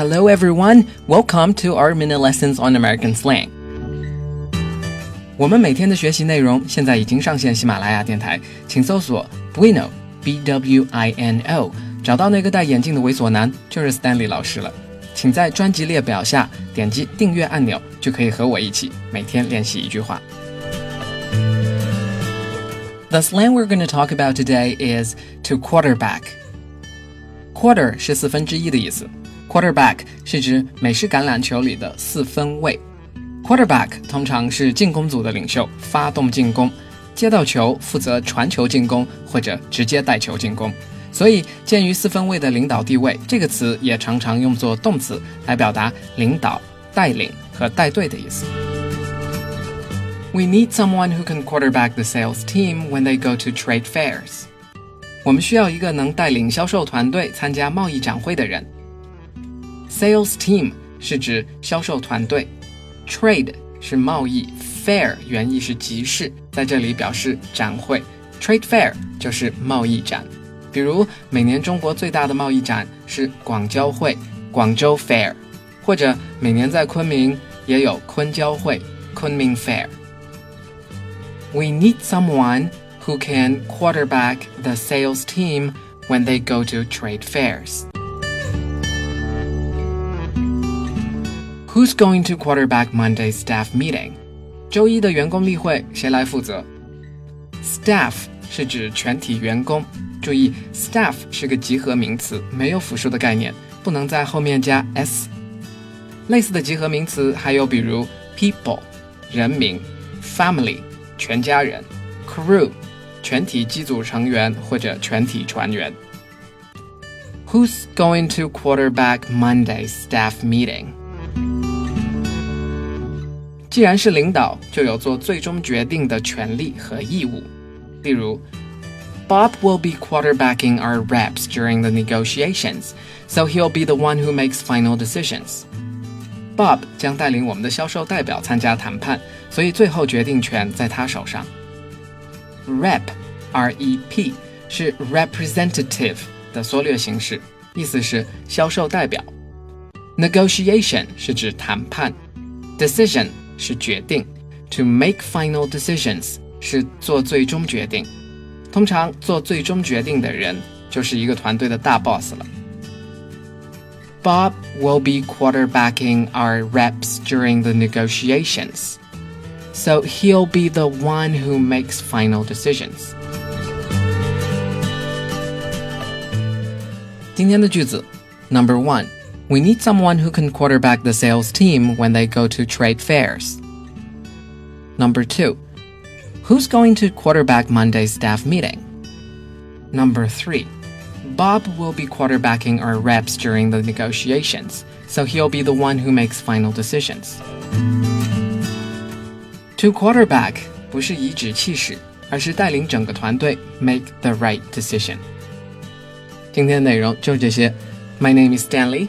Hello, everyone. Welcome to our mini lessons on American slang. 我们每天的学习内容现在已经上线喜马拉雅电台，请搜索 Bwino B W I N O，找到那个戴眼镜的猥琐男，就是 Stanley 老师了。请在专辑列表下点击订阅按钮，就可以和我一起每天练习一句话。The slang we're going to talk about today is to quarterback. Quarter 是四分之一的意思 ，quarterback 是指美式橄榄球里的四分卫。Quarterback 通常是进攻组的领袖，发动进攻，接到球负责传球进攻或者直接带球进攻。所以，鉴于四分卫的领导地位，这个词也常常用作动词来表达领导、带领和带队的意思。We need someone who can quarterback the sales team when they go to trade fairs. 我们需要一个能带领销售团队参加贸易展会的人。Sales team 是指销售团队，trade 是贸易，fair 原意是集市，在这里表示展会。Trade fair 就是贸易展，比如每年中国最大的贸易展是广交会（广州 Fair），或者每年在昆明也有昆交会（昆明 Fair）。We need someone who can quarterback the sales team when they go to trade fairs. Who's going to quarterback Monday's staff meeting? 周一的员工例会谁来负责？Staff 是指全体员工，注意，staff 是个集合名词，没有复数的概念，不能在后面加 s。类似的集合名词还有比如 people 人名，family 全家人，crew，全体机组成员或者全体船员。Who's going to quarterback Monday's staff meeting？ 既然是领导，就有做最终决定的权利和义务。例如，Bob will be quarterbacking our reps during the negotiations, so he'll be the one who makes final decisions. Bob 将带领我们的销售代表参加谈判，所以最后决定权在他手上。Rep，R-E-P 是 representative 的缩略形式，意思是销售代表。Negotiation 是指谈判，decision 是决定，to make final decisions 是做最终决定。通常做最终决定的人就是一个团队的大 boss 了。Bob will be quarterbacking our reps during the negotiations. So he'll be the one who makes final decisions. 今天的句子 Number one, we need someone who can quarterback the sales team when they go to trade fairs. Number two, who's going to quarterback Monday's staff meeting? Number three, Bob will be quarterbacking our reps during the negotiations, so he'll be the one who makes final decisions. To quarterback 不是颐指气使，而是带领整个团队 make the right decision。今天的内容就是这些。My name is Stanley.